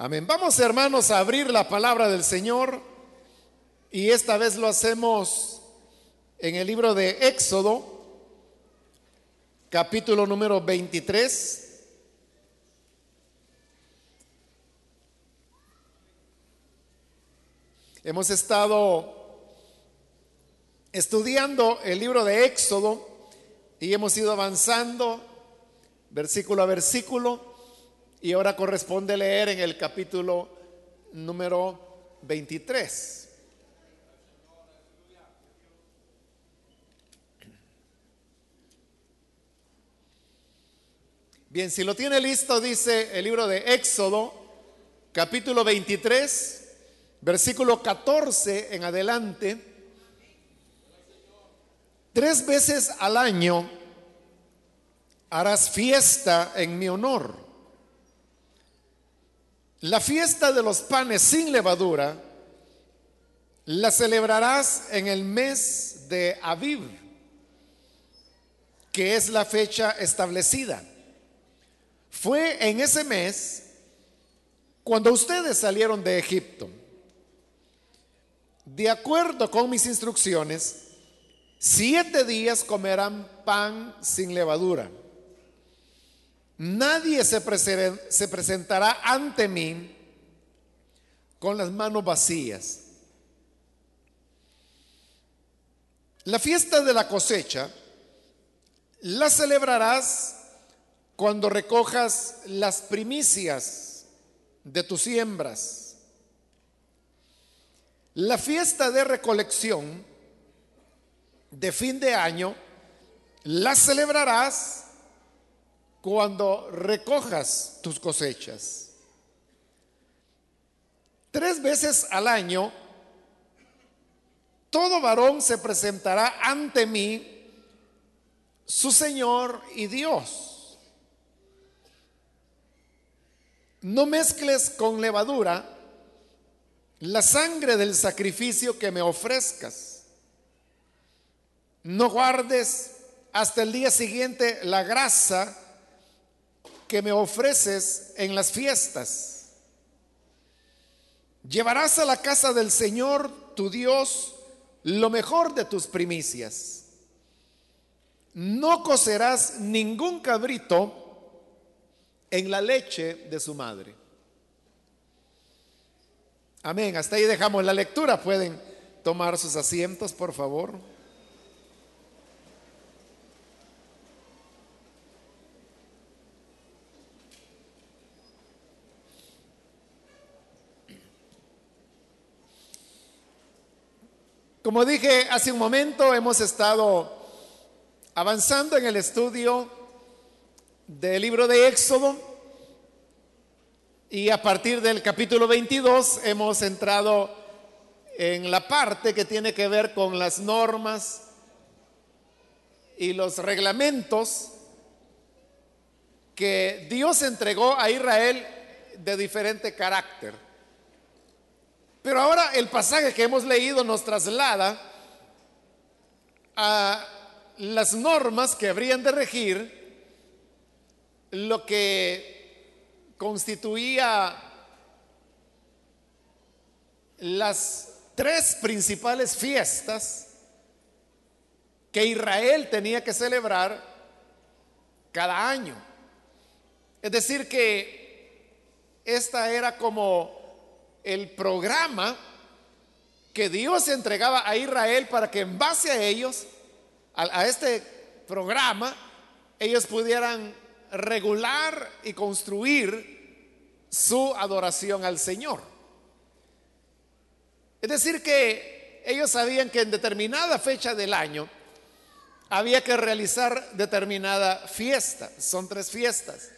Amén. Vamos hermanos a abrir la palabra del Señor y esta vez lo hacemos en el libro de Éxodo, capítulo número 23. Hemos estado estudiando el libro de Éxodo y hemos ido avanzando versículo a versículo y ahora corresponde leer en el capítulo número 23. Bien, si lo tiene listo, dice el libro de Éxodo, capítulo 23, versículo 14 en adelante. Tres veces al año harás fiesta en mi honor. La fiesta de los panes sin levadura la celebrarás en el mes de Aviv, que es la fecha establecida. Fue en ese mes cuando ustedes salieron de Egipto. De acuerdo con mis instrucciones, siete días comerán pan sin levadura. Nadie se, presentará ante mí con las manos vacías. La fiesta de la cosecha la celebrarás cuando recojas las primicias de tus siembras. La fiesta de recolección de fin de año la celebrarás cuando recojas tus cosechas. Tres veces al año, todo varón se presentará ante mí, su Señor y Dios. No mezcles con levadura la sangre del sacrificio que me ofrezcas. No guardes hasta el día siguiente la grasa que me ofreces en las fiestas. Llevarás a la casa del Señor tu Dios lo mejor de tus primicias. No cocerás ningún cabrito en la leche de su madre. Amén. Hasta ahí dejamos la lectura. Pueden tomar sus asientos, por favor. Como dije hace un momento, hemos estado avanzando en el estudio del libro de Éxodo y a partir del capítulo 22 hemos entrado en la parte que tiene que ver con las normas y los reglamentos que Dios entregó a Israel de diferente carácter. Pero ahora el pasaje que hemos leído nos traslada a las normas que habrían de regir lo que constituía las tres principales fiestas que Israel tenía que celebrar cada año. Es decir, que esta era como el programa que Dios entregaba a Israel para que en base a ellos, a, este programa, ellos pudieran regular y construir su adoración al Señor. Es decir, que ellos sabían que en determinada fecha del año había que realizar determinada fiesta. Son tres fiestas.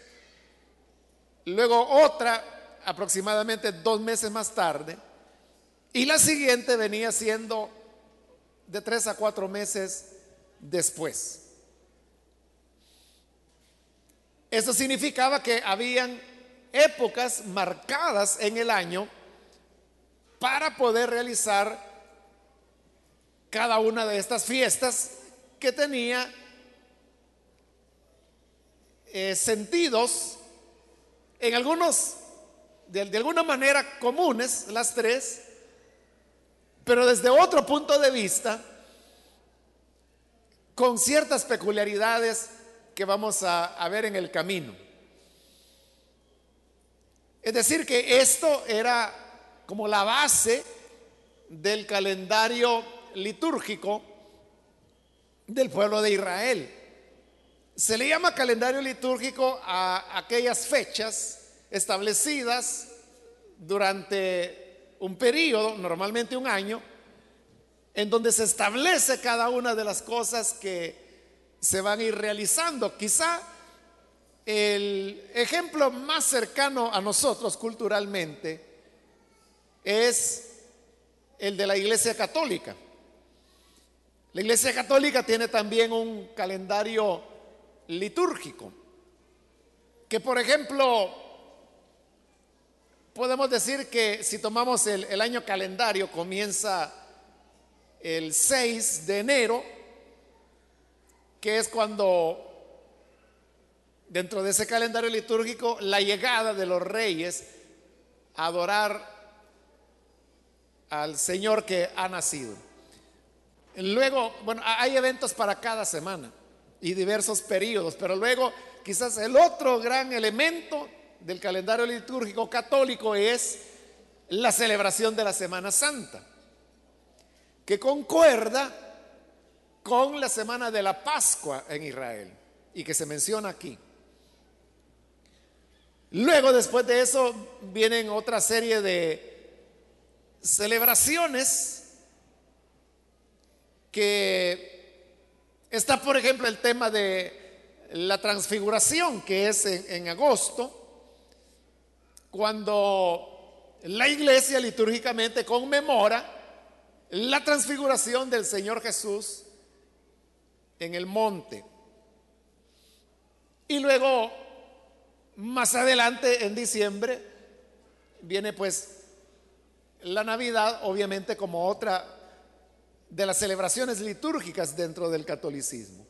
Luego otra aproximadamente dos meses más tarde, y la siguiente venía siendo de tres a cuatro meses después. Eso significaba que habían épocas marcadas en el año para poder realizar cada una de estas fiestas que tenía eh, sentidos en algunos de, alguna manera comunes las tres, pero desde otro punto de vista, con ciertas peculiaridades que vamos a, a, ver en el camino. Es decir, que esto era como la base del calendario litúrgico del pueblo de Israel. Se le llama calendario litúrgico a aquellas fechas establecidas durante un periodo, normalmente un año, en donde se establece cada una de las cosas que se van a ir realizando. Quizá el ejemplo más cercano a nosotros culturalmente es el de la Iglesia Católica. La Iglesia Católica tiene también un calendario litúrgico, que por ejemplo, podemos decir que si tomamos el, año calendario, comienza el 6 de enero, que es cuando dentro de ese calendario litúrgico la llegada de los reyes a adorar al Señor que ha nacido. Luego, bueno, hay eventos para cada semana y diversos periodos, pero luego quizás el otro gran elemento del calendario litúrgico católico es la celebración de la Semana Santa, que concuerda con la semana de la Pascua en Israel y que se menciona aquí. Luego, después de eso, vienen otra serie de celebraciones que Está, por ejemplo, el tema de la transfiguración, que es en, agosto, cuando la iglesia litúrgicamente conmemora la transfiguración del Señor Jesús en el monte. Y luego, más adelante, en diciembre, viene pues la Navidad, obviamente como otra de las celebraciones litúrgicas dentro del catolicismo.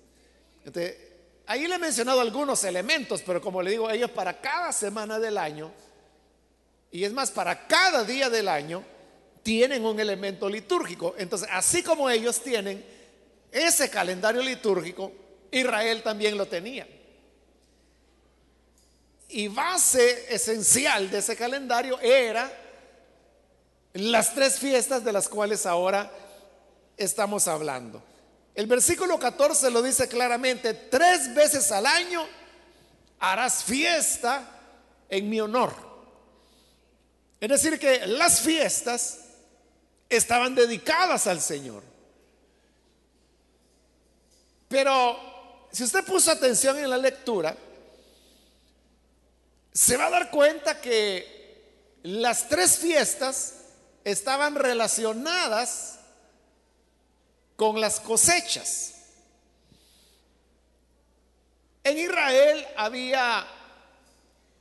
ahí le he mencionado algunos elementos, pero como le digo, ellos para cada semana del año, y es más, para cada día del año, tienen un elemento litúrgico. Entonces, así como ellos tienen ese calendario litúrgico, Israel también lo tenía. Y base esencial de ese calendario era las tres fiestas de las cuales ahora estamos hablando. El versículo 14 lo dice claramente, tres veces al año harás fiesta en mi honor. Es decir, que las fiestas estaban dedicadas al Señor. Pero si usted puso atención en la lectura, se va a dar cuenta que las tres fiestas estaban relacionadas con las cosechas. En Israel había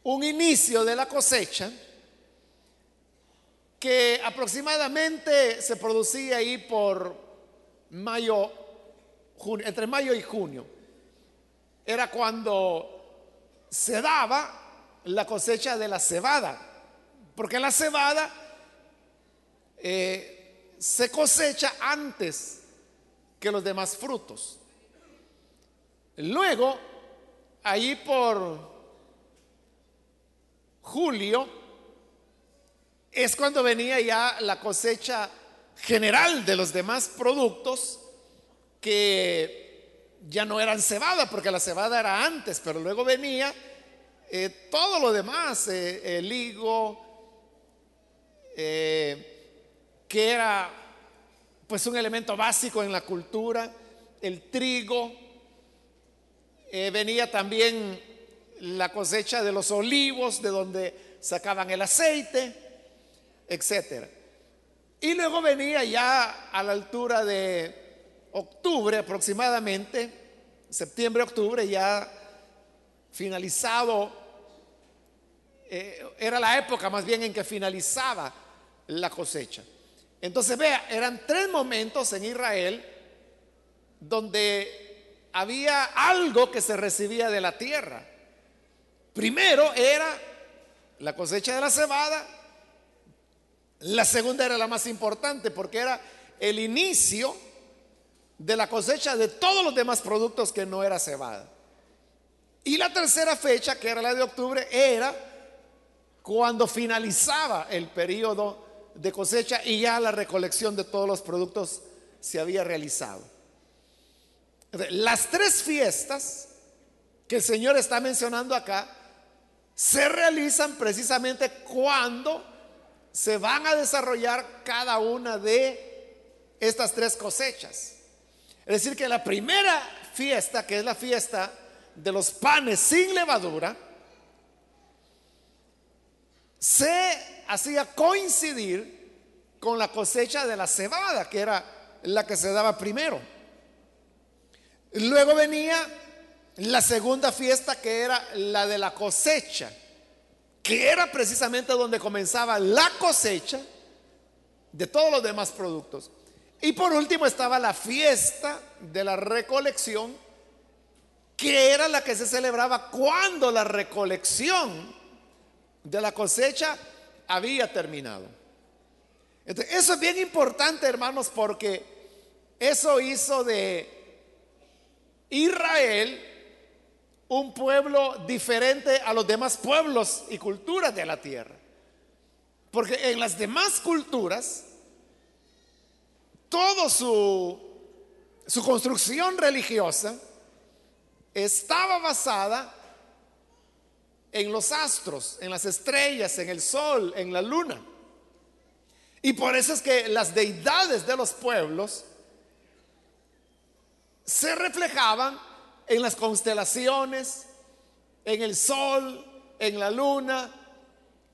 un inicio de la cosecha que aproximadamente se producía ahí por mayo, junio, entre mayo y junio. Era cuando se daba la cosecha de la cebada, porque la cebada eh, se cosecha antes que los demás frutos. Luego, ahí por julio, es cuando venía ya la cosecha general de los demás productos que ya no eran cebada, porque la cebada era antes, pero luego venía eh, todo lo demás, eh, el higo, eh, que era pues un elemento básico en la cultura, el trigo, venía también la cosecha de los olivos, de donde sacaban el aceite, etc. Y luego venía ya a la altura de octubre aproximadamente, septiembre, octubre, ya finalizado, eh, era la época más bien en que finalizaba la cosecha. Entonces vea, eran tres momentos en Israel donde había algo que se recibía de la tierra. Primero era la cosecha de la cebada. La segunda era la más importante porque era el inicio de la cosecha de todos los demás productos que no era cebada. Y la tercera fecha, que era la de octubre, era cuando finalizaba el periodo de cosecha y ya la recolección de todos los productos se había realizado. Las tres fiestas que el Señor está mencionando acá se realizan precisamente cuando se van a desarrollar cada una de estas tres cosechas. Es decir, que la primera fiesta, que es la fiesta de los panes sin levadura, se hacía coincidir con la cosecha de la cebada, que era la que se daba primero. Luego venía la segunda fiesta, que era la de la cosecha, que era precisamente donde comenzaba la cosecha de todos los demás productos. Y por último estaba la fiesta de la recolección, que era la que se celebraba cuando la recolección de la cosecha había terminado. eso es bien importante, hermanos, porque eso hizo de Israel un pueblo diferente a los demás pueblos y culturas de la tierra. Porque en las demás culturas, toda su, su construcción religiosa estaba basada en los astros, en las estrellas, en el sol, en la luna. Y por eso es que las deidades de los pueblos se reflejaban en las constelaciones, en el sol, en la luna,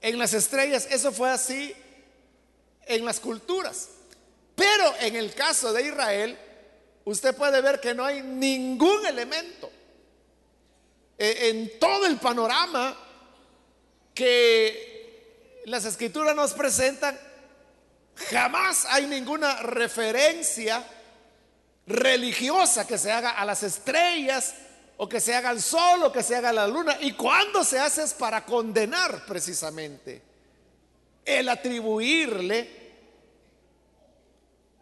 en las estrellas. Eso fue así en las culturas. Pero en el caso de Israel, usted puede ver que no hay ningún elemento eh, en todo el panorama que las escrituras nos presentan, jamás hay ninguna referencia religiosa que se haga a las estrellas o que se haga al sol o que se haga a la luna. Y cuando se hace es para condenar precisamente el atribuirle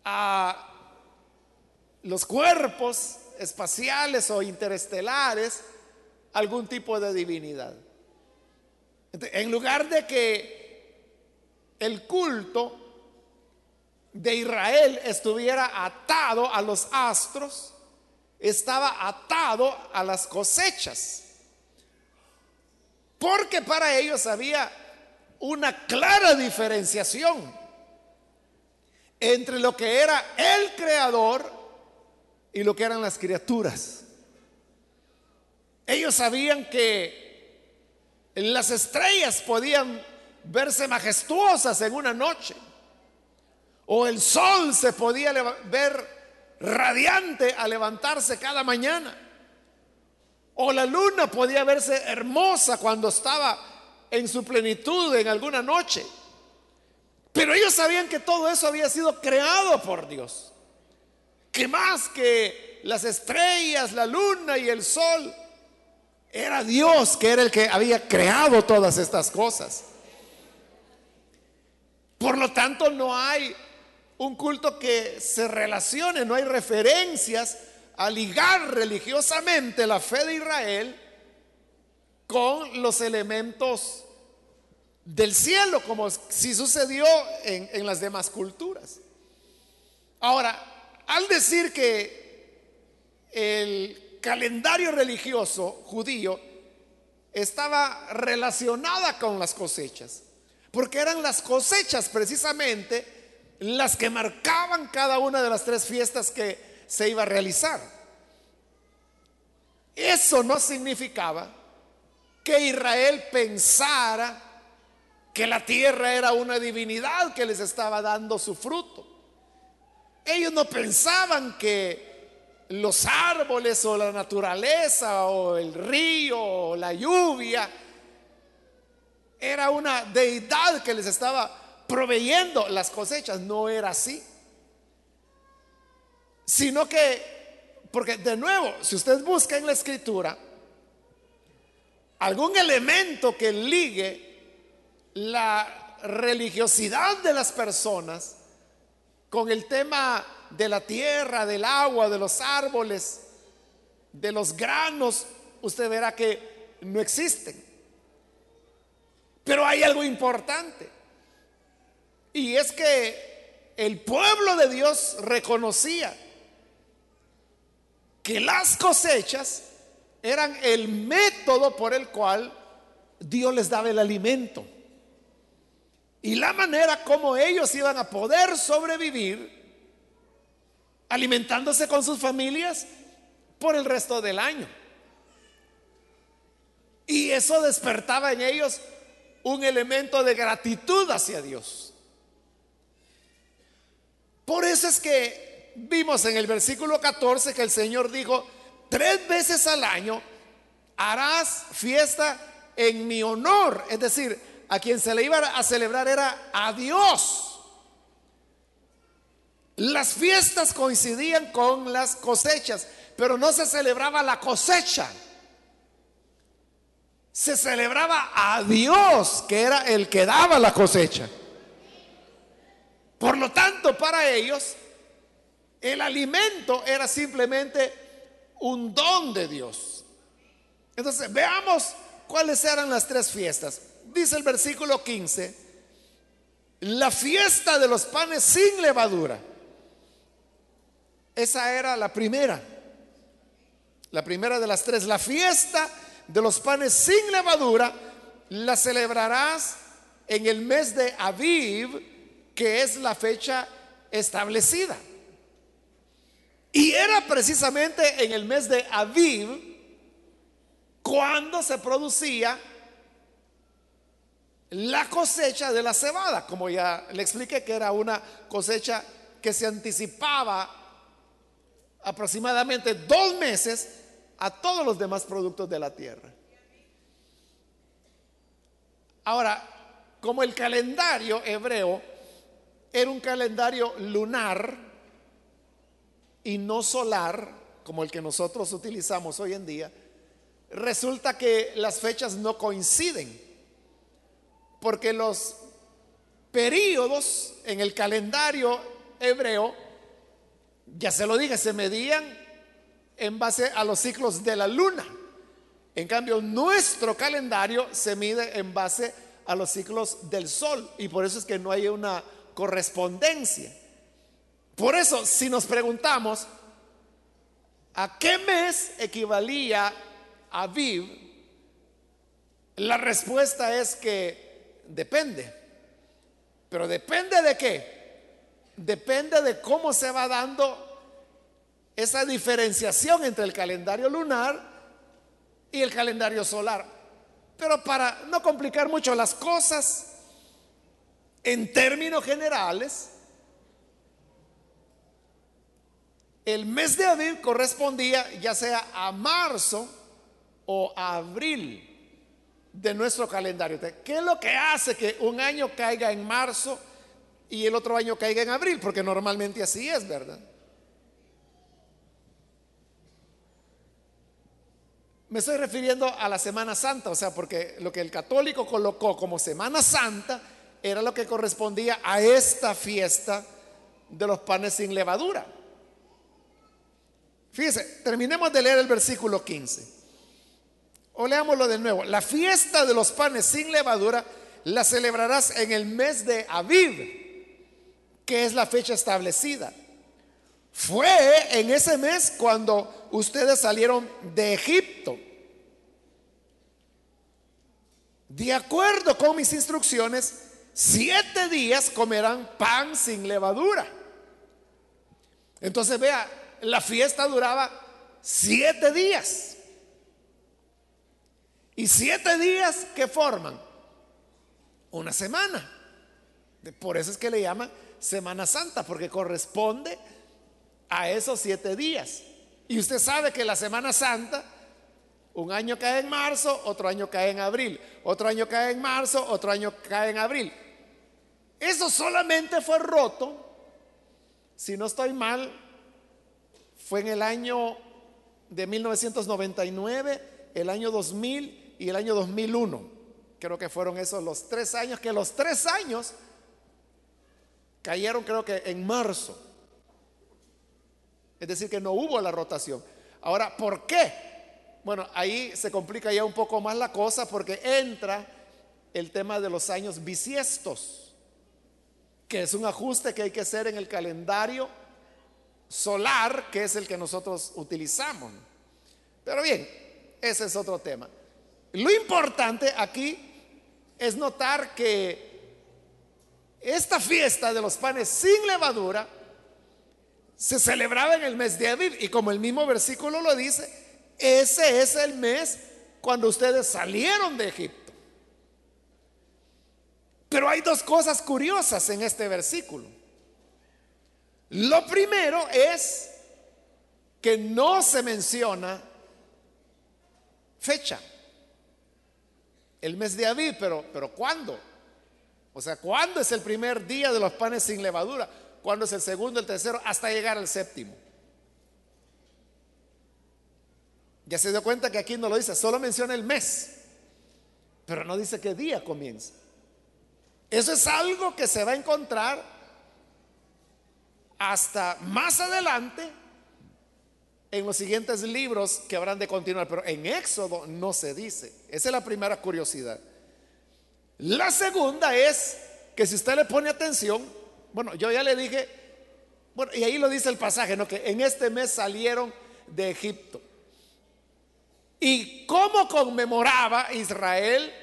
a los cuerpos espaciales o interestelares algún tipo de divinidad. En lugar de que el culto de Israel estuviera atado a los astros, estaba atado a las cosechas. Porque para ellos había una clara diferenciación entre lo que era el creador y lo que eran las criaturas. Ellos sabían que las estrellas podían verse majestuosas en una noche, o el sol se podía ver radiante al levantarse cada mañana, o la luna podía verse hermosa cuando estaba en su plenitud en alguna noche. Pero ellos sabían que todo eso había sido creado por Dios. Que más que las estrellas, la luna y el sol, era Dios que era el que había creado todas estas cosas. Por lo tanto, no hay un culto que se relacione, no hay referencias a ligar religiosamente la fe de Israel con los elementos del cielo, como si sucedió en, en las demás culturas. Ahora, al decir que el calendario religioso judío estaba relacionada con las cosechas, porque eran las cosechas precisamente las que marcaban cada una de las tres fiestas que se iba a realizar. Eso no significaba que Israel pensara que la tierra era una divinidad que les estaba dando su fruto. Ellos no pensaban que los árboles o la naturaleza o el río o la lluvia. Era una deidad que les estaba proveyendo las cosechas. No era así. Sino que, porque de nuevo, si usted busca en la escritura algún elemento que ligue la religiosidad de las personas con el tema de la tierra, del agua, de los árboles, de los granos, usted verá que no existen. Pero hay algo importante. Y es que el pueblo de Dios reconocía que las cosechas eran el método por el cual Dios les daba el alimento. Y la manera como ellos iban a poder sobrevivir alimentándose con sus familias por el resto del año. Y eso despertaba en ellos un elemento de gratitud hacia Dios. Por eso es que vimos en el versículo 14 que el Señor dijo, tres veces al año harás fiesta en mi honor. Es decir, a quien se le iba a celebrar era a Dios. Las fiestas coincidían con las cosechas, pero no se celebraba la cosecha. Se celebraba a Dios, que era el que daba la cosecha. Por lo tanto, para ellos, el alimento era simplemente un don de Dios. Entonces, veamos cuáles eran las tres fiestas. Dice el versículo 15, la fiesta de los panes sin levadura. Esa era la primera, la primera de las tres. La fiesta de los panes sin levadura la celebrarás en el mes de Aviv, que es la fecha establecida. Y era precisamente en el mes de Aviv cuando se producía la cosecha de la cebada, como ya le expliqué que era una cosecha que se anticipaba aproximadamente dos meses a todos los demás productos de la tierra. Ahora, como el calendario hebreo era un calendario lunar, y no solar, como el que nosotros utilizamos hoy en día, resulta que las fechas no coinciden, porque los periodos en el calendario hebreo, ya se lo dije, se medían en base a los ciclos de la luna. En cambio, nuestro calendario se mide en base a los ciclos del sol y por eso es que no hay una correspondencia. Por eso, si nos preguntamos, ¿a qué mes equivalía Aviv? La respuesta es que depende. Pero depende de qué? Depende de cómo se va dando esa diferenciación entre el calendario lunar y el calendario solar. Pero para no complicar mucho las cosas, en términos generales, El mes de abril correspondía ya sea a marzo o a abril de nuestro calendario. ¿Qué es lo que hace que un año caiga en marzo y el otro año caiga en abril? Porque normalmente así es, ¿verdad? Me estoy refiriendo a la Semana Santa, o sea, porque lo que el católico colocó como Semana Santa era lo que correspondía a esta fiesta de los panes sin levadura. Fíjese, terminemos de leer el versículo 15. O leámoslo de nuevo. La fiesta de los panes sin levadura la celebrarás en el mes de Aviv, que es la fecha establecida. Fue en ese mes cuando ustedes salieron de Egipto. De acuerdo con mis instrucciones, siete días comerán pan sin levadura. Entonces vea, la fiesta duraba siete días. ¿Y siete días que forman? Una semana. Por eso es que le llaman Semana Santa, porque corresponde a esos siete días. Y usted sabe que la Semana Santa, un año cae en marzo, otro año cae en abril, otro año cae en marzo, otro año cae en abril. Eso solamente fue roto, si no estoy mal, fue en el año de 1999, el año 2000 y el año 2001 creo que fueron esos los tres años, que los tres años cayeron creo que en marzo. Es decir, que no hubo la rotación. Ahora, ¿por qué? Bueno, ahí se complica ya un poco más la cosa porque entra el tema de los años bisiestos, que es un ajuste que hay que hacer en el calendario solar, que es el que nosotros utilizamos. Pero bien, ese es otro tema. Lo importante aquí es notar que esta fiesta de los panes sin levadura se celebraba en el mes de abril y como el mismo versículo lo dice, ese es el mes cuando ustedes salieron de Egipto. Pero hay dos cosas curiosas en este versículo. Lo primero es que no se menciona fecha el mes de Aviv, pero, pero ¿cuándo? O sea, ¿cuándo es el primer día de los panes sin levadura? ¿Cuándo es el segundo, el tercero, hasta llegar al séptimo? Ya se dio cuenta que aquí no lo dice, solo menciona el mes, pero no dice qué día comienza. Eso es algo que se va a encontrar hasta más adelante en los siguientes libros que habrán de continuar, pero en Éxodo no se dice. Esa es la primera curiosidad. La segunda es que si usted le pone atención, bueno, yo ya le dije, bueno, y ahí lo dice el pasaje, ¿no? Que en este mes salieron de Egipto. ¿Y cómo conmemoraba Israel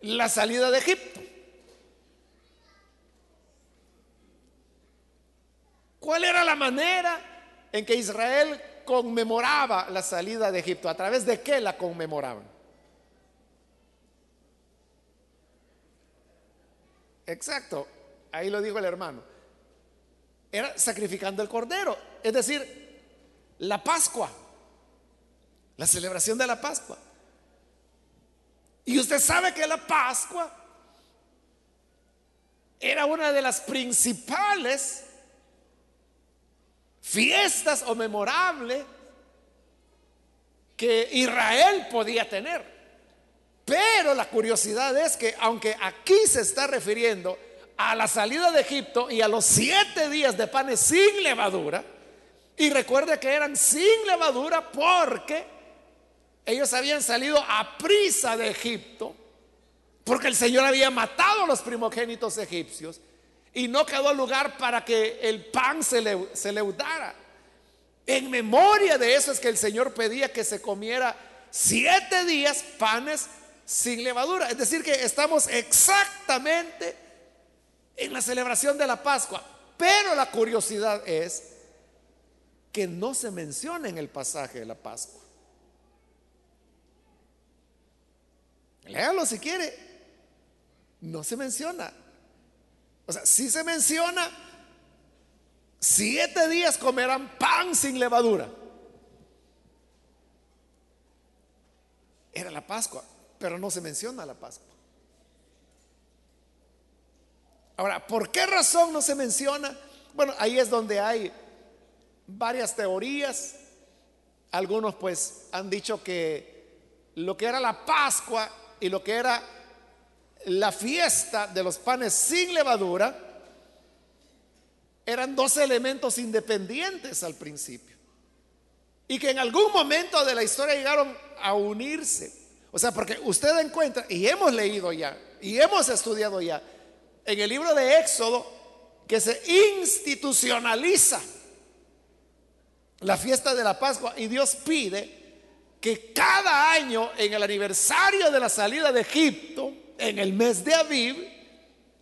la salida de Egipto? ¿Cuál era la manera en que Israel conmemoraba la salida de Egipto? ¿A través de qué la conmemoraban? Exacto, ahí lo dijo el hermano. Era sacrificando el cordero, es decir, la Pascua, la celebración de la Pascua. Y usted sabe que la Pascua era una de las principales fiestas o memorables que Israel podía tener. Pero la curiosidad es que aunque aquí se está refiriendo a la salida de Egipto y a los siete días de panes sin levadura, y recuerde que eran sin levadura porque ellos habían salido a prisa de Egipto, porque el Señor había matado a los primogénitos egipcios y no quedó lugar para que el pan se, le, se leudara. En memoria de eso es que el Señor pedía que se comiera siete días panes sin levadura. Es decir, que estamos exactamente en la celebración de la Pascua. Pero la curiosidad es que no se menciona en el pasaje de la Pascua. Léalo si quiere. No se menciona. O sea, si se menciona, siete días comerán pan sin levadura. Era la Pascua, pero no se menciona la Pascua. Ahora, ¿por qué razón no se menciona? Bueno, ahí es donde hay varias teorías. Algunos pues han dicho que lo que era la Pascua y lo que era la fiesta de los panes sin levadura eran dos elementos independientes al principio. Y que en algún momento de la historia llegaron a unirse. O sea, porque usted encuentra, y hemos leído ya, y hemos estudiado ya, en el libro de Éxodo, que se institucionaliza la fiesta de la Pascua y Dios pide que cada año en el aniversario de la salida de Egipto, en el mes de Aviv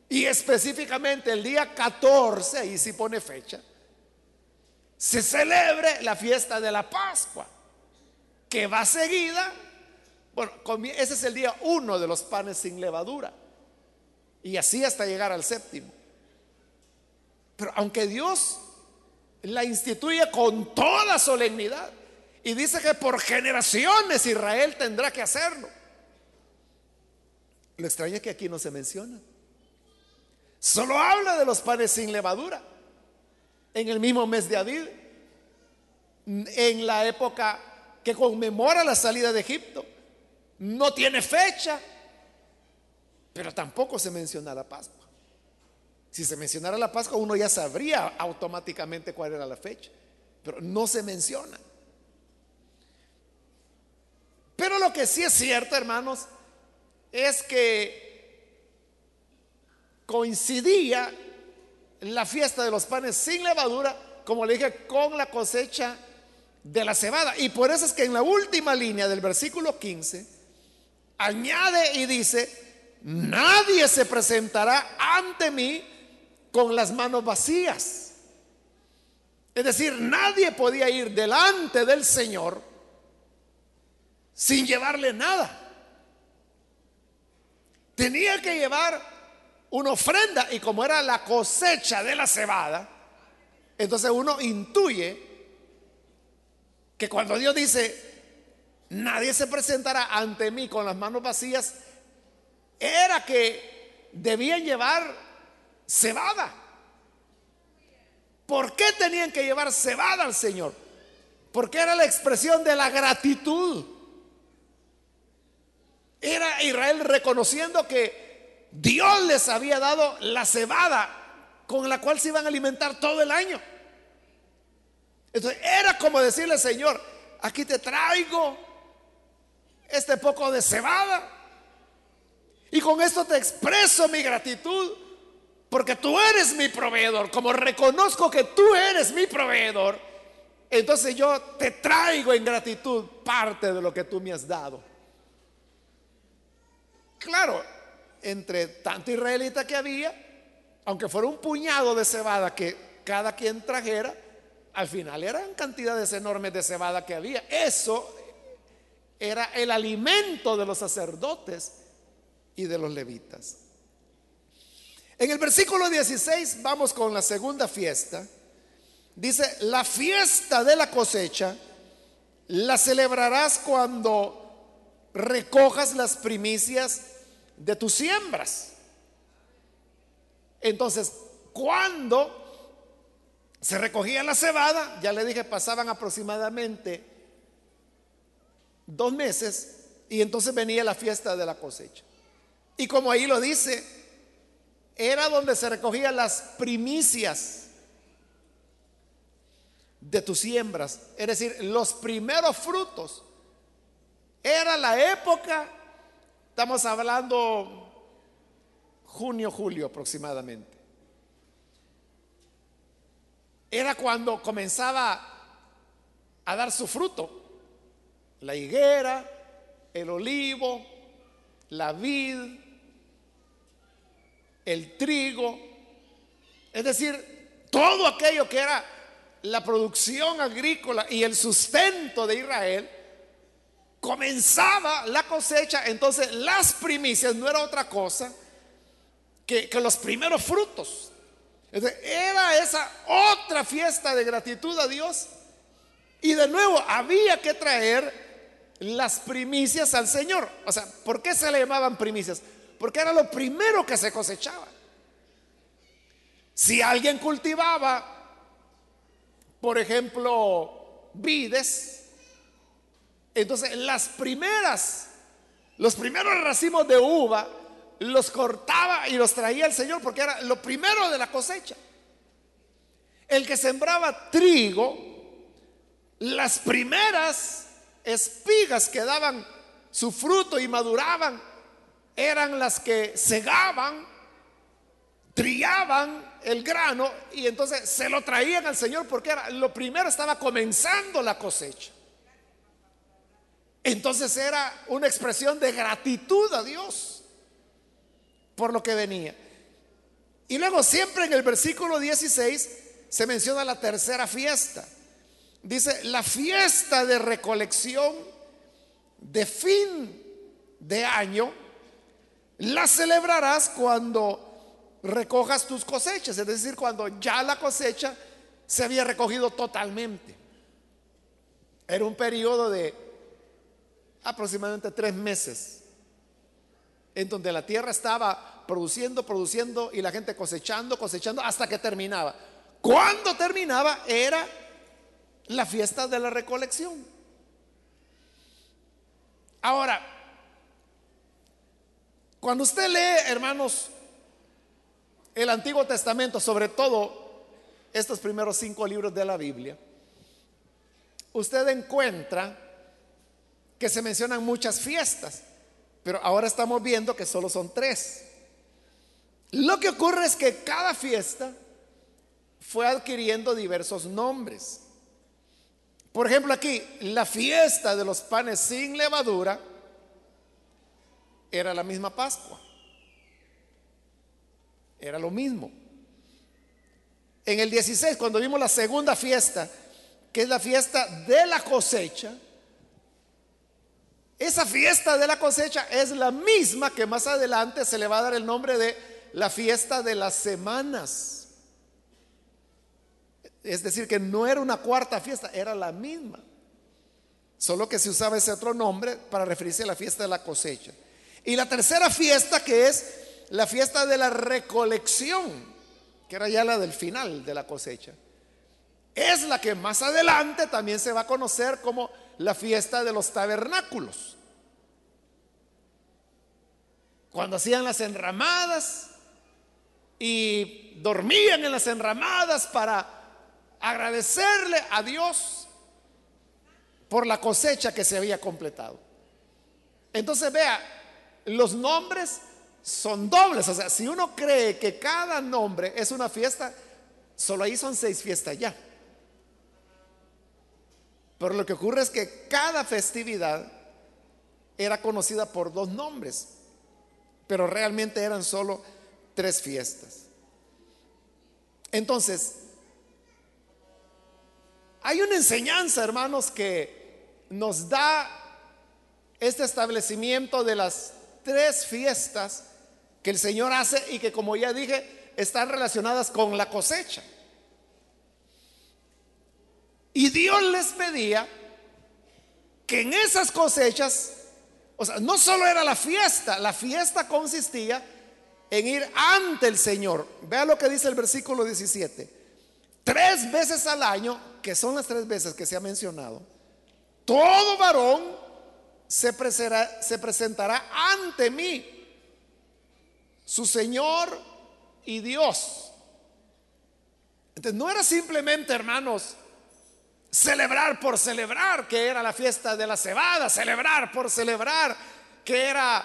y específicamente el día 14, ahí sí pone fecha, se celebre la fiesta de la Pascua, que va seguida, bueno, ese es el día uno de los panes sin levadura, y así hasta llegar al séptimo. Pero aunque Dios la instituye con toda solemnidad y dice que por generaciones Israel tendrá que hacerlo, lo extraño es que aquí no se menciona. Solo habla de los panes sin levadura. En el mismo mes de abril, en la época que conmemora la salida de Egipto. No tiene fecha. pero tampoco se menciona la Pascua. Si se mencionara la Pascua, uno ya sabría automáticamente cuál era la fecha, pero no se menciona. Pero lo que sí es cierto, hermanos, es que coincidía la fiesta de los panes sin levadura, como le dije, con la cosecha de la cebada. Y por eso es que en la última línea del versículo 15 añade y dice, nadie se presentará ante mí con las manos vacías. Es decir, nadie podía ir delante del Señor sin llevarle nada. Tenía que llevar una ofrenda y como era la cosecha de la cebada, entonces uno intuye que cuando Dios dice, nadie se presentará ante mí con las manos vacías, era que debían llevar cebada. ¿Por qué tenían que llevar cebada al Señor? Porque era la expresión de la gratitud. Era Israel reconociendo que Dios les había dado la cebada con la cual se iban a alimentar todo el año. Entonces era como decirle, Señor, aquí te traigo este poco de cebada. Y con esto te expreso mi gratitud, porque tú eres mi proveedor. Como reconozco que tú eres mi proveedor, entonces yo te traigo en gratitud parte de lo que tú me has dado. Claro, entre tanto israelita que había, aunque fuera un puñado de cebada que cada quien trajera, al final eran cantidades enormes de cebada que había. Eso era el alimento de los sacerdotes y de los levitas. En el versículo 16 vamos con la segunda fiesta. Dice, la fiesta de la cosecha la celebrarás cuando recojas las primicias de tus siembras. Entonces, cuando se recogía la cebada, ya le dije, pasaban aproximadamente dos meses y entonces venía la fiesta de la cosecha. Y como ahí lo dice, era donde se recogían las primicias de tus siembras, es decir, los primeros frutos era la época, estamos hablando junio, julio aproximadamente. Era cuando comenzaba a dar su fruto. La higuera, el olivo, la vid, el trigo. Es decir, todo aquello que era la producción agrícola y el sustento de Israel comenzaba la cosecha, entonces las primicias no era otra cosa que, los primeros frutos. era esa otra fiesta de gratitud a Dios. Y de nuevo, había que traer las primicias al Señor. O sea, ¿por qué se le llamaban primicias? Porque era lo primero que se cosechaba. Si alguien cultivaba, por ejemplo, vides, entonces, las primeras, los primeros racimos de uva los cortaba y los traía el Señor porque era lo primero de la cosecha. El que sembraba trigo, las primeras espigas que daban su fruto y maduraban eran las que segaban, triaban el grano y entonces se lo traían al Señor porque era lo primero estaba comenzando la cosecha. Entonces era una expresión de gratitud a Dios por lo que venía. Y luego siempre en el versículo 16 se menciona la tercera fiesta. Dice, la fiesta de recolección de fin de año la celebrarás cuando recojas tus cosechas, es decir, cuando ya la cosecha se había recogido totalmente. Era un periodo de aproximadamente tres meses, en donde la tierra estaba produciendo, produciendo y la gente cosechando, cosechando hasta que terminaba. Cuando terminaba era la fiesta de la recolección. Ahora, Cuando usted lee, hermanos, el Antiguo Testamento, sobre todo estos primeros cinco libros de la Biblia, usted encuentra que se mencionan muchas fiestas, pero ahora estamos viendo que solo son tres. Lo que ocurre es que cada fiesta fue adquiriendo diversos nombres. Por ejemplo, aquí, la fiesta de los panes sin levadura era la misma Pascua. Era lo mismo. En el 16, cuando vimos la segunda fiesta, que es la fiesta de la cosecha, esa fiesta de la cosecha es la misma que más adelante se le va a dar el nombre de la fiesta de las semanas. Es decir, que no era una cuarta fiesta, era la misma. Solo que se usaba ese otro nombre para referirse a la fiesta de la cosecha. Y la tercera fiesta que es la fiesta de la recolección, que era ya la del final de la cosecha. Es la que más adelante también se va a conocer como la fiesta de los tabernáculos. Cuando hacían las enramadas y dormían en las enramadas para agradecerle a Dios por la cosecha que se había completado. Entonces vea, los nombres son dobles. O sea, si uno cree que cada nombre es una fiesta, solo ahí son seis fiestas ya. Pero lo que ocurre es que cada festividad era conocida por dos nombres, pero realmente eran solo tres fiestas. Entonces, hay una enseñanza, hermanos, que nos da este establecimiento de las tres fiestas que el Señor hace y que, como ya dije, están relacionadas con la cosecha. Y Dios les pedía que en esas cosechas, o sea, no solo era la fiesta, la fiesta consistía en ir ante el Señor. Vea lo que dice el versículo 17. Tres veces al año, que son las tres veces que se ha mencionado, todo varón se presentará, se presentará ante mí, su Señor y Dios. Entonces no era simplemente, hermanos, celebrar por celebrar, que era la fiesta de la cebada, celebrar por celebrar, que era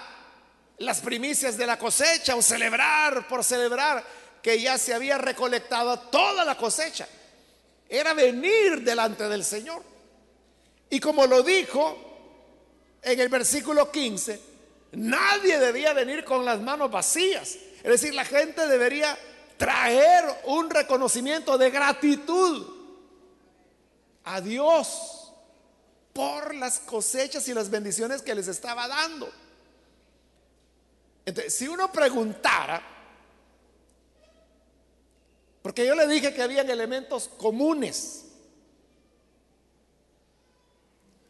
las primicias de la cosecha, o celebrar por celebrar, que ya se había recolectado toda la cosecha. Era venir delante del Señor. Y como lo dijo en el versículo 15, nadie debía venir con las manos vacías. Es decir, la gente debería traer un reconocimiento de gratitud a Dios por las cosechas y las bendiciones que les estaba dando. Entonces, si uno preguntara, porque yo le dije que habían elementos comunes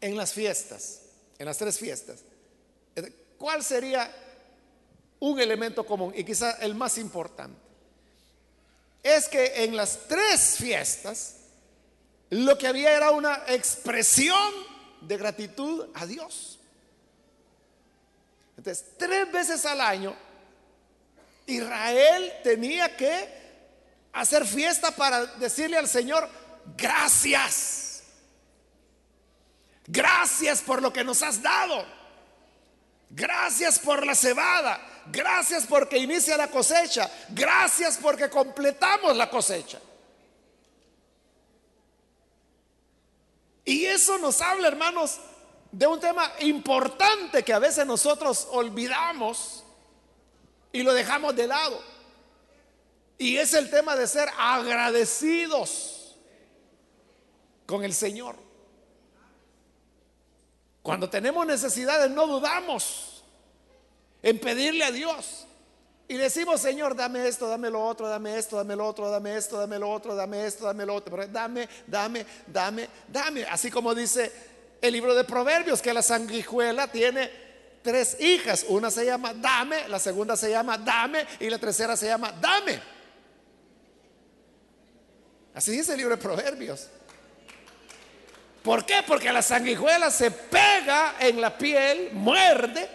en las fiestas, en las tres fiestas. ¿Cuál sería un elemento común y quizá el más importante? Es que en las tres fiestas lo que había era una expresión de gratitud a Dios. Entonces, tres veces al año, Israel tenía que hacer fiesta para decirle al Señor, gracias. Gracias por lo que nos has dado. Gracias por la cebada. Gracias porque inicia la cosecha. Gracias porque completamos la cosecha. Y eso nos habla, hermanos, de un tema importante que a veces nosotros olvidamos y lo dejamos de lado. Y es el tema de ser agradecidos con el Señor. Cuando tenemos necesidades no dudamos en pedirle a Dios. Y decimos, Señor, dame esto, dame lo otro, dame esto, dame lo otro, dame esto, dame lo otro, dame esto, dame lo otro. Dame, dame, dame, dame. Así como dice el libro de Proverbios, que la sanguijuela tiene tres hijas. Una se llama dame, la segunda se llama dame y la tercera se llama dame. Así dice el libro de Proverbios. ¿Por qué? Porque la sanguijuela se pega en la piel, muerde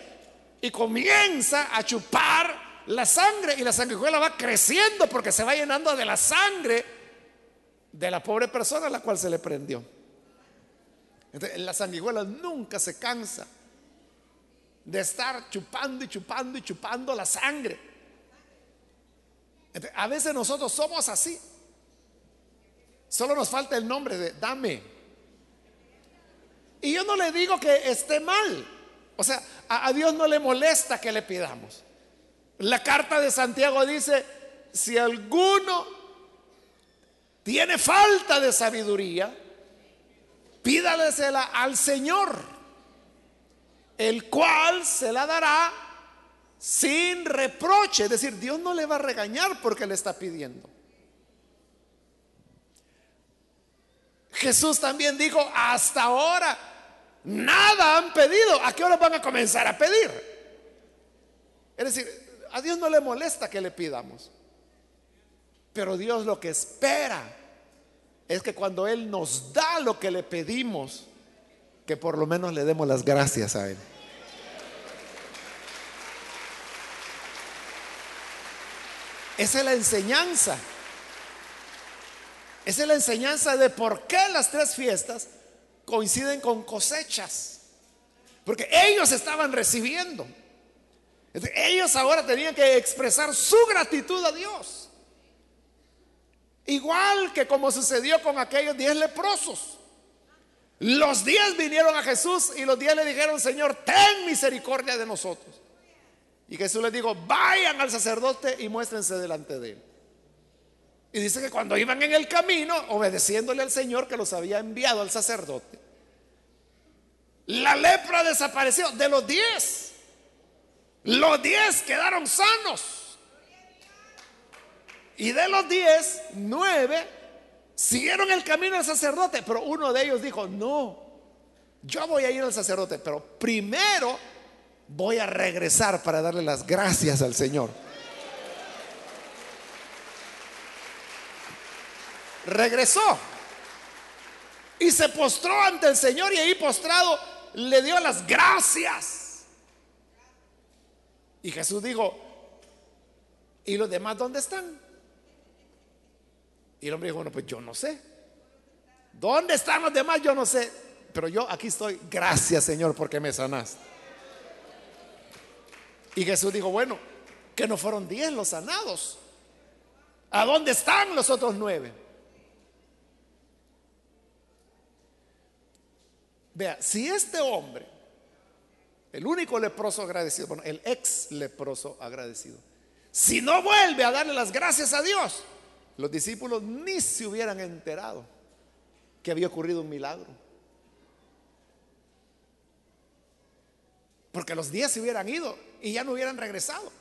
y comienza a chupar la sangre y la sanguijuela va creciendo porque se va llenando de la sangre de la pobre persona a la cual se le prendió. La sanguijuela nunca se cansa de estar chupando y chupando y chupando la sangre. a veces nosotros somos así. Solo nos falta el nombre de dame. Y yo no le digo que esté mal. O sea, a, Dios no le molesta que le pidamos. La carta de Santiago dice, si alguno tiene falta de sabiduría, pídalesela al Señor, el cual se la dará sin reproche. Es decir, Dios no le va a regañar porque le está pidiendo. Jesús también dijo, hasta ahora nada han pedido. ¿A qué hora van a comenzar a pedir? Es decir, a Dios no le molesta que le pidamos. Pero Dios lo que espera es que cuando Él nos da lo que le pedimos, que por lo menos le demos las gracias a Él. Esa es la enseñanza. Esa es la enseñanza de por qué las tres fiestas coinciden con cosechas. Porque ellos estaban recibiendo. Ellos ahora tenían que expresar su gratitud a Dios. Igual que como sucedió con aquellos diez leprosos. Los diez vinieron a Jesús y los diez le dijeron, Señor, ten misericordia de nosotros. Y Jesús les dijo, vayan al sacerdote y muéstrense delante de él. Y dice que cuando iban en el camino, obedeciéndole al Señor que los había enviado al sacerdote, la lepra desapareció de los diez. Los diez quedaron sanos. Y de los diez, nueve siguieron el camino al sacerdote. Pero uno de ellos dijo, no, yo voy a ir al sacerdote, pero primero voy a regresar para darle las gracias al Señor. regresó y se postró ante el Señor y ahí postrado le dio las gracias. Y Jesús dijo, ¿y los demás dónde están? Y el hombre dijo, bueno, pues yo no sé. ¿Dónde están los demás? Yo no sé. Pero yo aquí estoy. Gracias Señor porque me sanaste. Y Jesús dijo, bueno, que no fueron diez los sanados. ¿A dónde están los otros nueve? Vea, si este hombre, el único leproso agradecido, bueno, el ex leproso agradecido, si no vuelve a darle las gracias a Dios, los discípulos ni se hubieran enterado que había ocurrido un milagro. Porque los diez se hubieran ido y ya no hubieran regresado.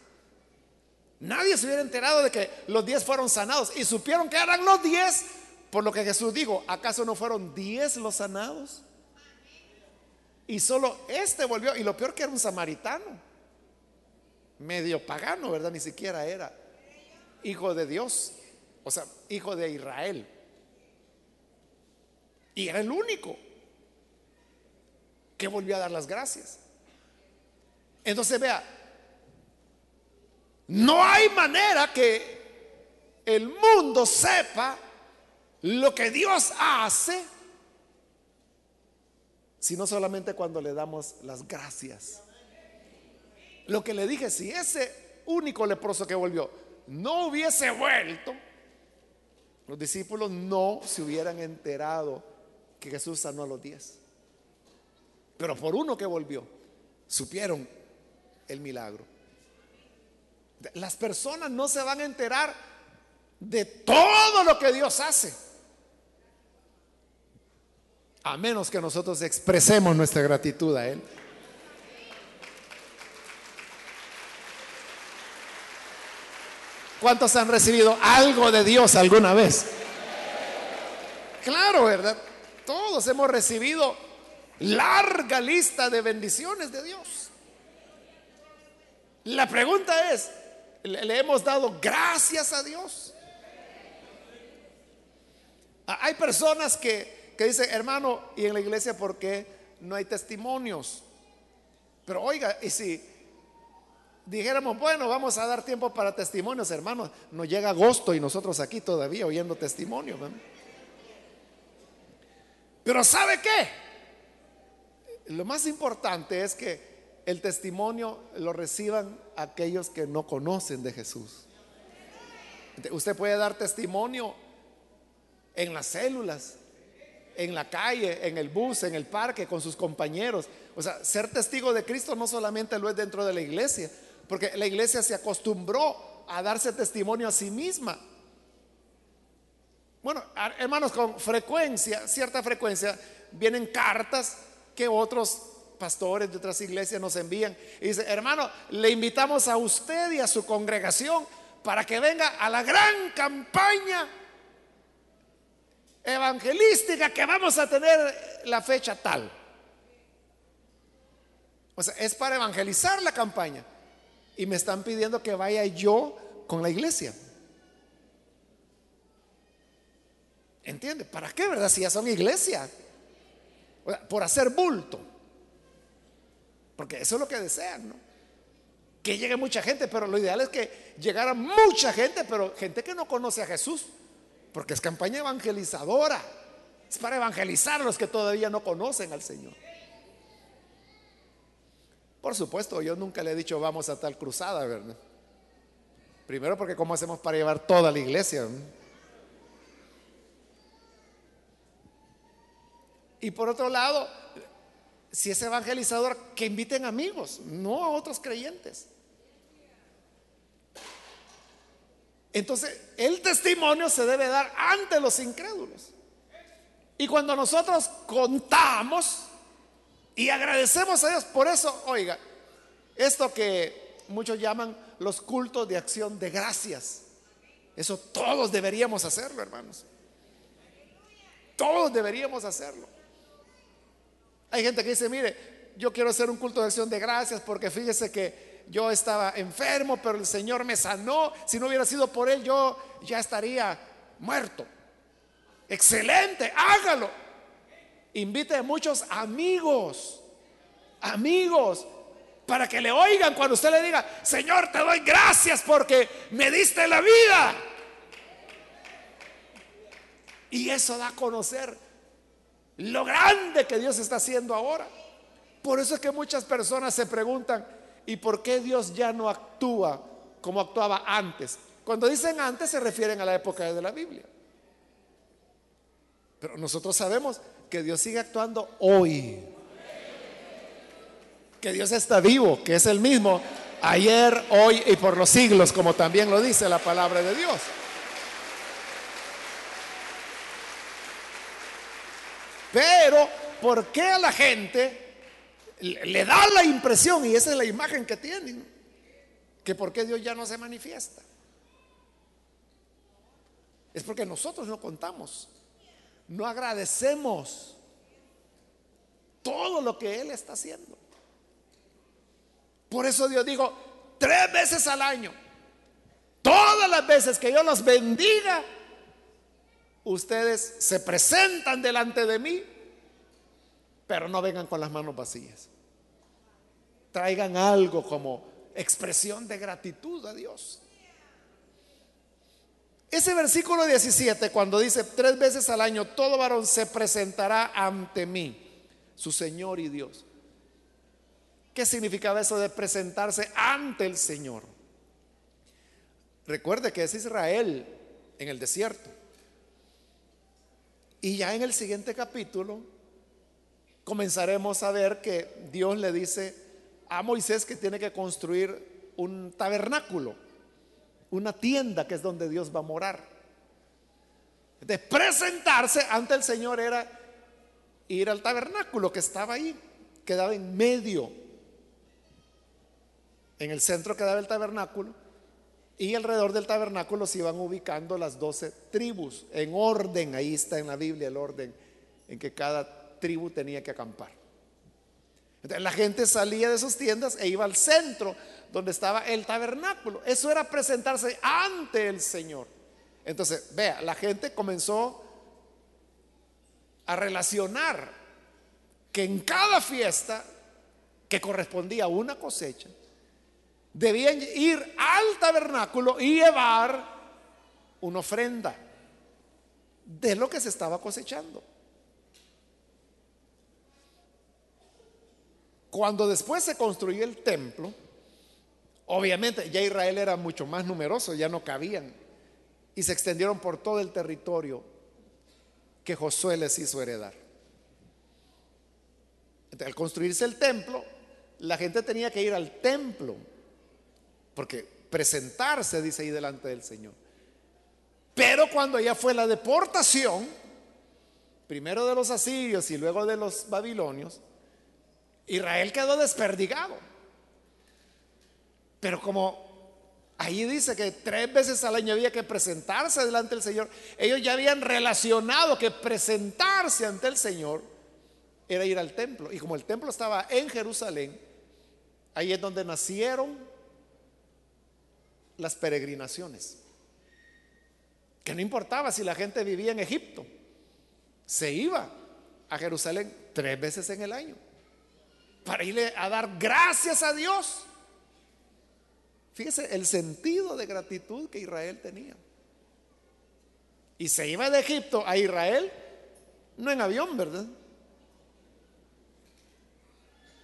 Nadie se hubiera enterado de que los diez fueron sanados y supieron que eran los diez, por lo que Jesús dijo, ¿acaso no fueron diez los sanados? Y solo este volvió. Y lo peor que era un samaritano. Medio pagano, ¿verdad? Ni siquiera era hijo de Dios. O sea, hijo de Israel. Y era el único que volvió a dar las gracias. Entonces vea, no hay manera que el mundo sepa lo que Dios hace sino solamente cuando le damos las gracias. Lo que le dije, si ese único leproso que volvió no hubiese vuelto, los discípulos no se hubieran enterado que Jesús sanó a los diez. Pero por uno que volvió, supieron el milagro. Las personas no se van a enterar de todo lo que Dios hace a menos que nosotros expresemos nuestra gratitud a Él. ¿Cuántos han recibido algo de Dios alguna vez? Claro, ¿verdad? Todos hemos recibido larga lista de bendiciones de Dios. La pregunta es, ¿le hemos dado gracias a Dios? Hay personas que que dice, hermano, ¿y en la iglesia por qué no hay testimonios? Pero oiga, y si dijéramos, bueno, vamos a dar tiempo para testimonios, hermanos. Nos llega agosto y nosotros aquí todavía oyendo testimonio. Pero ¿sabe qué? Lo más importante es que el testimonio lo reciban aquellos que no conocen de Jesús. Usted puede dar testimonio en las células, en la calle, en el bus, en el parque, con sus compañeros. O sea, ser testigo de Cristo no solamente lo es dentro de la iglesia, porque la iglesia se acostumbró a darse testimonio a sí misma. Bueno, hermanos, con frecuencia, cierta frecuencia, vienen cartas que otros pastores de otras iglesias nos envían. Y dice, hermano, le invitamos a usted y a su congregación para que venga a la gran campaña evangelística que vamos a tener la fecha tal. O sea, es para evangelizar la campaña. Y me están pidiendo que vaya yo con la iglesia. ¿Entiende? ¿Para qué, verdad? Si ya son iglesia. por hacer bulto. Porque eso es lo que desean, ¿no? Que llegue mucha gente, pero lo ideal es que llegara mucha gente, pero gente que no conoce a Jesús, porque es campaña evangelizadora. Es para evangelizar a los que todavía no conocen al Señor. Por supuesto, yo nunca le he dicho vamos a tal cruzada, ¿verdad? Primero porque cómo hacemos para llevar toda la iglesia. Y por otro lado, si es evangelizador, que inviten amigos, no a otros creyentes. Entonces, el testimonio se debe dar ante los incrédulos. Y cuando nosotros contamos y agradecemos a Dios, por eso, oiga, esto que muchos llaman los cultos de acción de gracias, eso todos deberíamos hacerlo, hermanos. Todos deberíamos hacerlo. Hay gente que dice, mire, yo quiero hacer un culto de acción de gracias porque fíjese que yo estaba enfermo, pero el Señor me sanó. Si no hubiera sido por Él, yo ya estaría muerto. Excelente, hágalo. Invite a muchos amigos, amigos, para que le oigan cuando usted le diga, Señor, te doy gracias porque me diste la vida. Y eso da a conocer lo grande que Dios está haciendo ahora. Por eso es que muchas personas se preguntan, ¿y por qué Dios ya no actúa como actuaba antes? Cuando dicen antes se refieren a la época de la Biblia. Pero nosotros sabemos que Dios sigue actuando hoy. Que Dios está vivo, que es el mismo ayer, hoy y por los siglos, como también lo dice la palabra de Dios. Pero, ¿por qué a la gente le da la impresión, y esa es la imagen que tienen, que por qué Dios ya no se manifiesta? Es porque nosotros no contamos, no agradecemos todo lo que Él está haciendo. Por eso Dios dijo, tres veces al año, todas las veces que yo los bendiga, ustedes se presentan delante de mí, pero no vengan con las manos vacías. Traigan algo como expresión de gratitud a Dios. Ese versículo 17, cuando dice tres veces al año, todo varón se presentará ante mí, su Señor y Dios. ¿Qué significaba eso de presentarse ante el Señor? Recuerde que es Israel en el desierto. Y ya en el siguiente capítulo comenzaremos a ver que Dios le dice a Moisés que tiene que construir un tabernáculo, una tienda que es donde Dios va a morar. De presentarse ante el Señor era ir al tabernáculo que estaba ahí, quedaba en medio. En el centro quedaba el tabernáculo y alrededor del tabernáculo se iban ubicando las doce tribus, en orden, ahí está en la Biblia el orden en que cada tribu tenía que acampar. Entonces la gente salía de sus tiendas e iba al centro donde estaba el tabernáculo. Eso era presentarse ante el Señor. Entonces, vea, la gente comenzó a relacionar que en cada fiesta que correspondía a una cosecha, debían ir al tabernáculo y llevar una ofrenda de lo que se estaba cosechando. Cuando después se construyó el templo, obviamente ya Israel era mucho más numeroso, ya no cabían, y se extendieron por todo el territorio que Josué les hizo heredar. al construirse el templo, la gente tenía que ir al templo, porque presentarse, dice ahí delante del Señor. Pero cuando ya fue la deportación, primero de los asirios y luego de los babilonios, Israel quedó desperdigado. Pero como ahí dice que tres veces al año había que presentarse delante del Señor, ellos ya habían relacionado que presentarse ante el Señor era ir al templo. Y como el templo estaba en Jerusalén, ahí es donde nacieron las peregrinaciones. Que no importaba si la gente vivía en Egipto, se iba a Jerusalén tres veces en el año para irle a dar gracias a Dios. Fíjese el sentido de gratitud que Israel tenía. Y se iba de Egipto a Israel, no en avión, ¿verdad?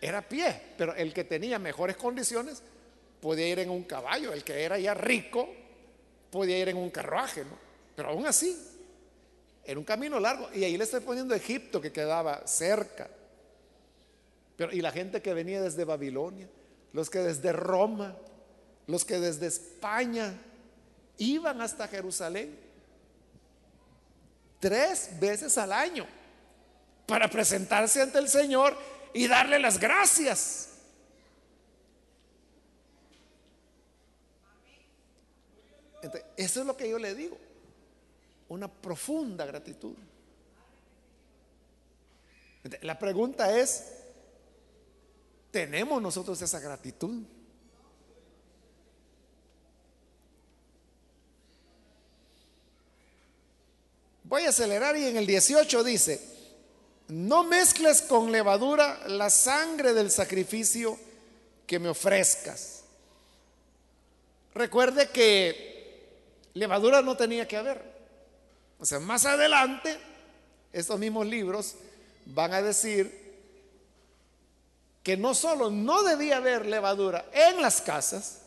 Era pie, pero el que tenía mejores condiciones podía ir en un caballo, el que era ya rico podía ir en un carruaje, ¿no? Pero aún así, era un camino largo. Y ahí le estoy poniendo Egipto que quedaba cerca. Y la gente que venía desde Babilonia, los que desde Roma, los que desde España iban hasta Jerusalén tres veces al año para presentarse ante el Señor y darle las gracias. eso es lo que yo le digo, una profunda gratitud. la pregunta es, tenemos nosotros esa gratitud. Voy a acelerar y en el 18 dice, no mezcles con levadura la sangre del sacrificio que me ofrezcas. Recuerde que levadura no tenía que haber. O sea, más adelante, estos mismos libros van a decir que no solo no debía haber levadura en las casas,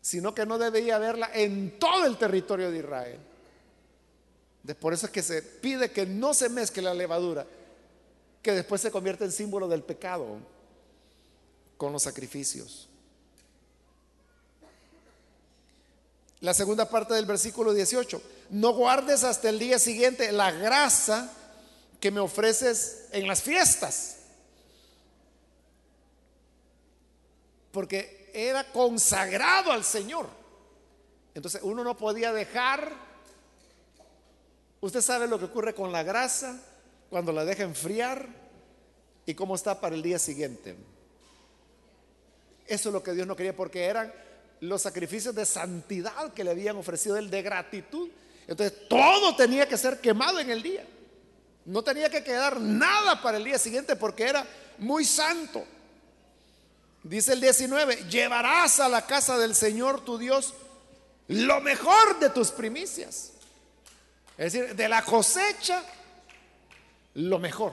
sino que no debía haberla en todo el territorio de Israel. Por eso es que se pide que no se mezcle la levadura, que después se convierte en símbolo del pecado con los sacrificios. La segunda parte del versículo 18, no guardes hasta el día siguiente la grasa que me ofreces en las fiestas porque era consagrado al Señor. Entonces uno no podía dejar, usted sabe lo que ocurre con la grasa cuando la deja enfriar y cómo está para el día siguiente. Eso es lo que Dios no quería porque eran los sacrificios de santidad que le habían ofrecido él de gratitud. Entonces todo tenía que ser quemado en el día. No tenía que quedar nada para el día siguiente porque era muy santo. Dice el 19, llevarás a la casa del Señor tu Dios lo mejor de tus primicias. Es decir, de la cosecha, lo mejor.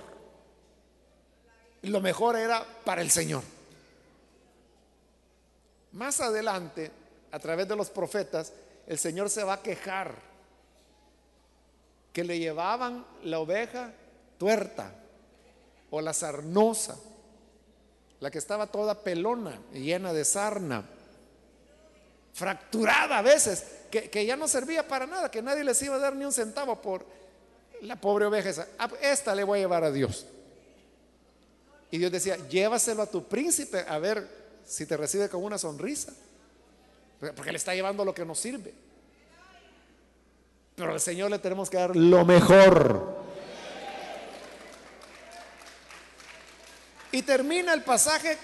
Lo mejor era para el Señor. Más adelante, a través de los profetas, el Señor se va a quejar que le llevaban la oveja tuerta o la sarnosa la que estaba toda pelona llena de sarna, fracturada a veces, que, ya no servía para nada, que nadie les iba a dar ni un centavo por la pobre oveja esa. Ah, esta le voy a llevar a Dios. Y Dios decía, llévaselo a tu príncipe a ver si te recibe con una sonrisa. Porque le está llevando lo que nos sirve. Pero al Señor le tenemos que dar lo mejor. Y termina el pasaje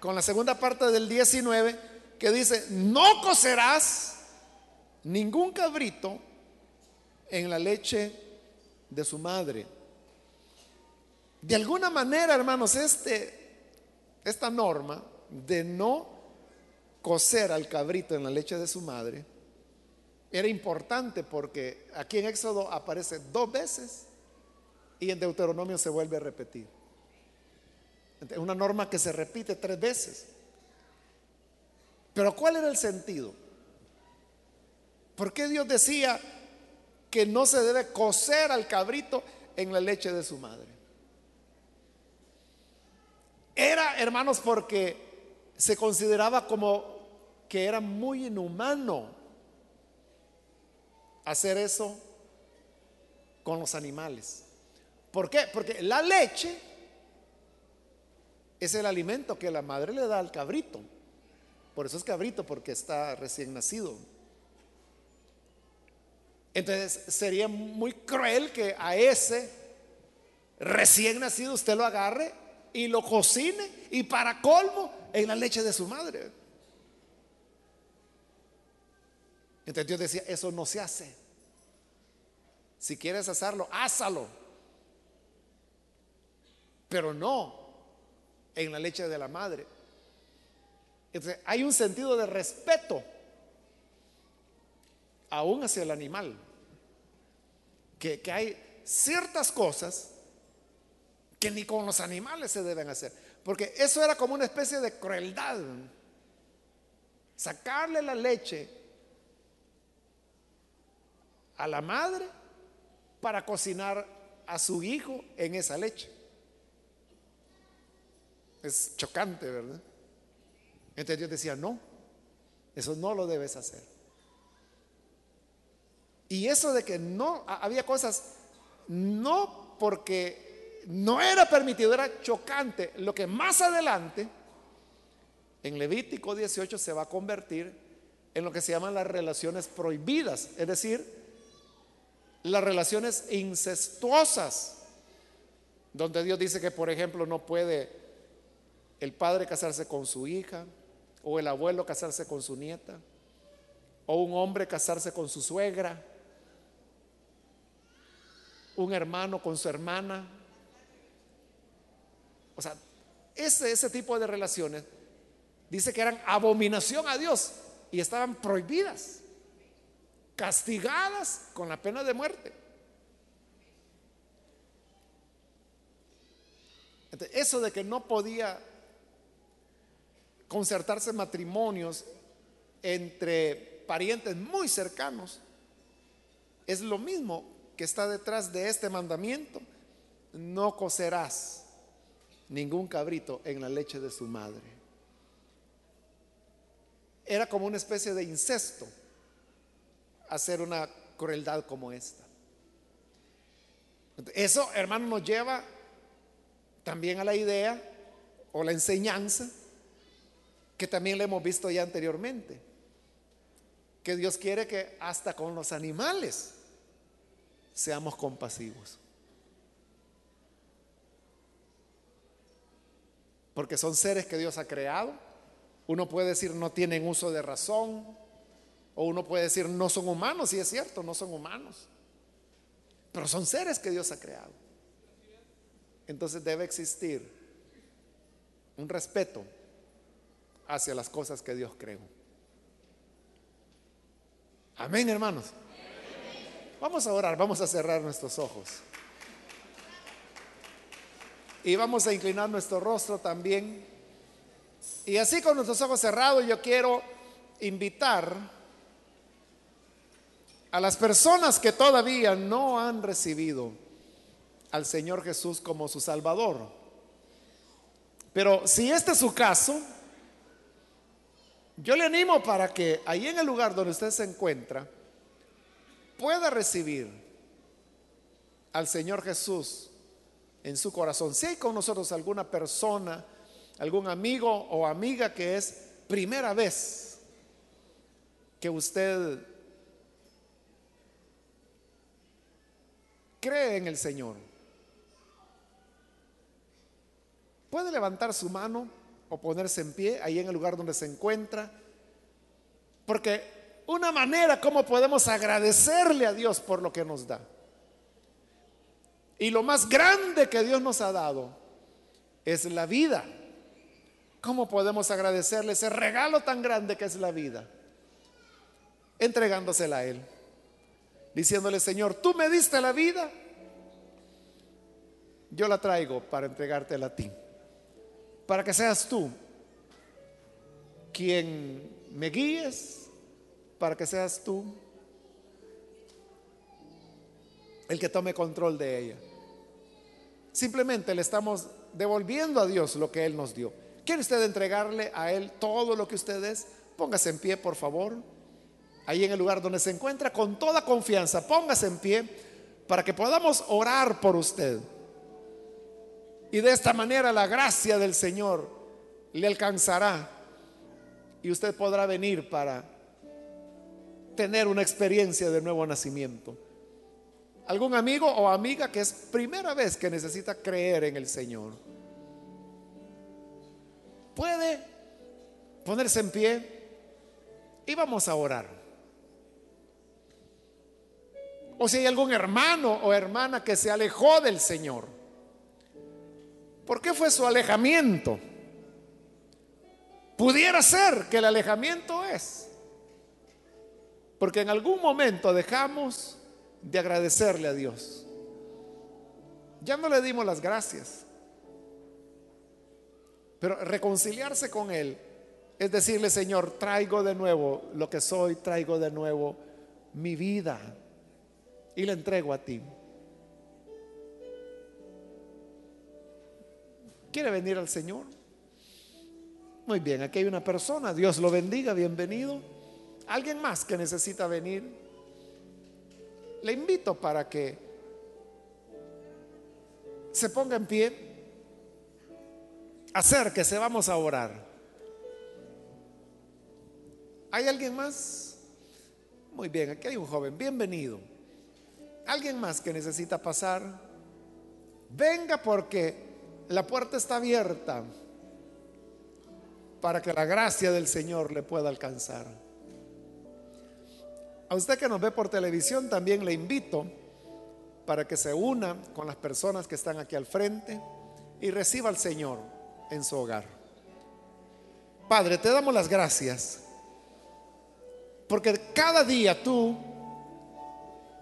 con la segunda parte del 19 que dice, no cocerás ningún cabrito en la leche de su madre. De alguna manera, hermanos, este, esta norma de no cocer al cabrito en la leche de su madre era importante porque aquí en Éxodo aparece dos veces y en Deuteronomio se vuelve a repetir. Una norma que se repite tres veces. Pero ¿cuál era el sentido? ¿Por qué Dios decía que no se debe cocer al cabrito en la leche de su madre? Era, hermanos, porque se consideraba como que era muy inhumano hacer eso con los animales. ¿Por qué? Porque la leche es el alimento que la madre le da al cabrito. Por eso es cabrito, porque está recién nacido. Entonces sería muy cruel que a ese recién nacido usted lo agarre y lo cocine y para colmo en la leche de su madre. Entonces Dios decía, eso no se hace. Si quieres hacerlo, házalo. Pero no en la leche de la madre. Entonces hay un sentido de respeto aún hacia el animal que, hay ciertas cosas que ni con los animales se deben hacer. Porque eso era como una especie de crueldad. Sacarle la leche a la madre para cocinar a su hijo en esa leche. Es chocante, ¿verdad? Entonces Dios decía, no, eso no lo debes hacer. Y eso de que no, había cosas, no porque no era permitido, era chocante. Lo que más adelante, en Levítico 18, se va a convertir en lo que se llaman las relaciones prohibidas, es decir, las relaciones incestuosas, donde Dios dice que, por ejemplo, no puede el padre casarse con su hija, o el abuelo casarse con su nieta, o un hombre casarse con su suegra un hermano con su hermana. O sea, ese, ese tipo de relaciones dice que eran abominación a Dios y estaban prohibidas, castigadas con la pena de muerte. eso de que no podía concertarse matrimonios entre parientes muy cercanos es lo mismo que está detrás de este mandamiento, no cocerás ningún cabrito en la leche de su madre. Era como una especie de incesto hacer una crueldad como esta. Eso, hermano, nos lleva también a la idea o la enseñanza que también le hemos visto ya anteriormente, que Dios quiere que hasta con los animales seamos compasivos. Porque son seres que Dios ha creado. Uno puede decir no tienen uso de razón. O uno puede decir no son humanos. Y es cierto, no son humanos. Pero son seres que Dios ha creado. Entonces debe existir un respeto hacia las cosas que Dios creó. Amén, hermanos. Vamos a orar, vamos a cerrar nuestros ojos. Y vamos a inclinar nuestro rostro también. Y así con nuestros ojos cerrados yo quiero invitar a las personas que todavía no han recibido al Señor Jesús como su Salvador. Pero si este es su caso, yo le animo para que ahí en el lugar donde usted se encuentra, pueda recibir al Señor Jesús en su corazón. Si hay con nosotros alguna persona, algún amigo o amiga que es primera vez que usted cree en el Señor, puede levantar su mano o ponerse en pie ahí en el lugar donde se encuentra, porque una manera como podemos agradecerle a Dios por lo que nos da. Y lo más grande que Dios nos ha dado es la vida ¿Cómo podemos agradecerle ese regalo tan grande que es la vida? Entregándosela a Él. Diciéndole, Señor, tú me diste la vida. Yo la traigo para entregártela a ti. Para que seas tú quien me guíes. Para que seas tú el que tome control de ella. Simplemente le estamos devolviendo a Dios lo que Él nos dio. ¿Quiere usted entregarle a Él todo lo que usted es? Póngase en pie, por favor. Ahí en el lugar donde se encuentra, con toda confianza, póngase en pie para que podamos orar por usted. Y de esta manera la gracia del Señor le alcanzará y usted podrá venir para tener una experiencia de nuevo nacimiento algún amigo o amiga que es primera vez que necesita creer en el Señor. Puede ponerse en pie y vamos a orar. O si hay algún hermano o hermana que se alejó del Señor. ¿Por qué fue su alejamiento? Pudiera ser que el alejamiento es porque en algún momento dejamos de agradecerle a Dios. Ya no le dimos las gracias. Pero reconciliarse con Él es decirle, Señor, traigo de nuevo lo que soy, traigo de nuevo mi vida y la entrego a ti. ¿Quiere venir al Señor? Muy bien, aquí hay una persona, Dios lo bendiga, bienvenido. ¿Alguien más que necesita venir? Le invito para que se ponga en pie, acérquese, vamos a orar. ¿Hay alguien más? Muy bien, aquí hay un joven, bienvenido. ¿Alguien más que necesita pasar? Venga porque la puerta está abierta para que la gracia del Señor le pueda alcanzar. A usted que nos ve por televisión también le invito para que se una con las personas que están aquí al frente y reciba al Señor en su hogar. Padre, te damos las gracias porque cada día tú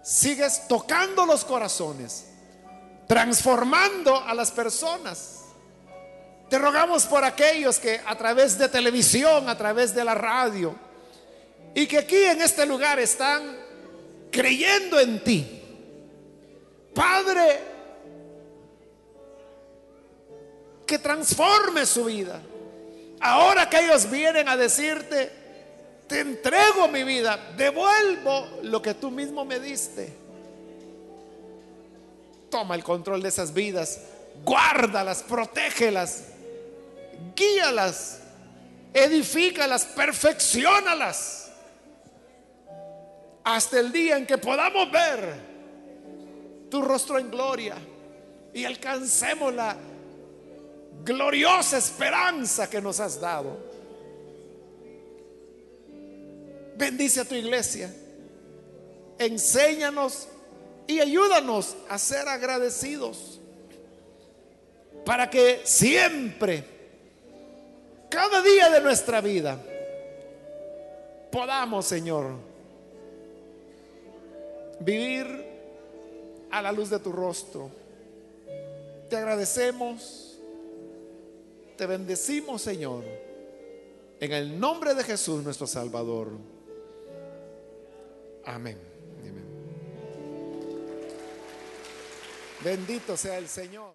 sigues tocando los corazones, transformando a las personas. Te rogamos por aquellos que a través de televisión, a través de la radio, y que aquí en este lugar están creyendo en ti. Padre, que transforme su vida. Ahora que ellos vienen a decirte, te entrego mi vida, devuelvo lo que tú mismo me diste. Toma el control de esas vidas, guárdalas, protégelas, guíalas, edifícalas, perfeccionalas hasta el día en que podamos ver tu rostro en gloria y alcancemos la gloriosa esperanza que nos has dado. Bendice a tu iglesia, enséñanos y ayúdanos a ser agradecidos para que siempre, cada día de nuestra vida, podamos, Señor, vivir a la luz de tu rostro. Te agradecemos, te bendecimos, Señor, en el nombre de Jesús, nuestro Salvador. Amén. Bendito sea el Señor.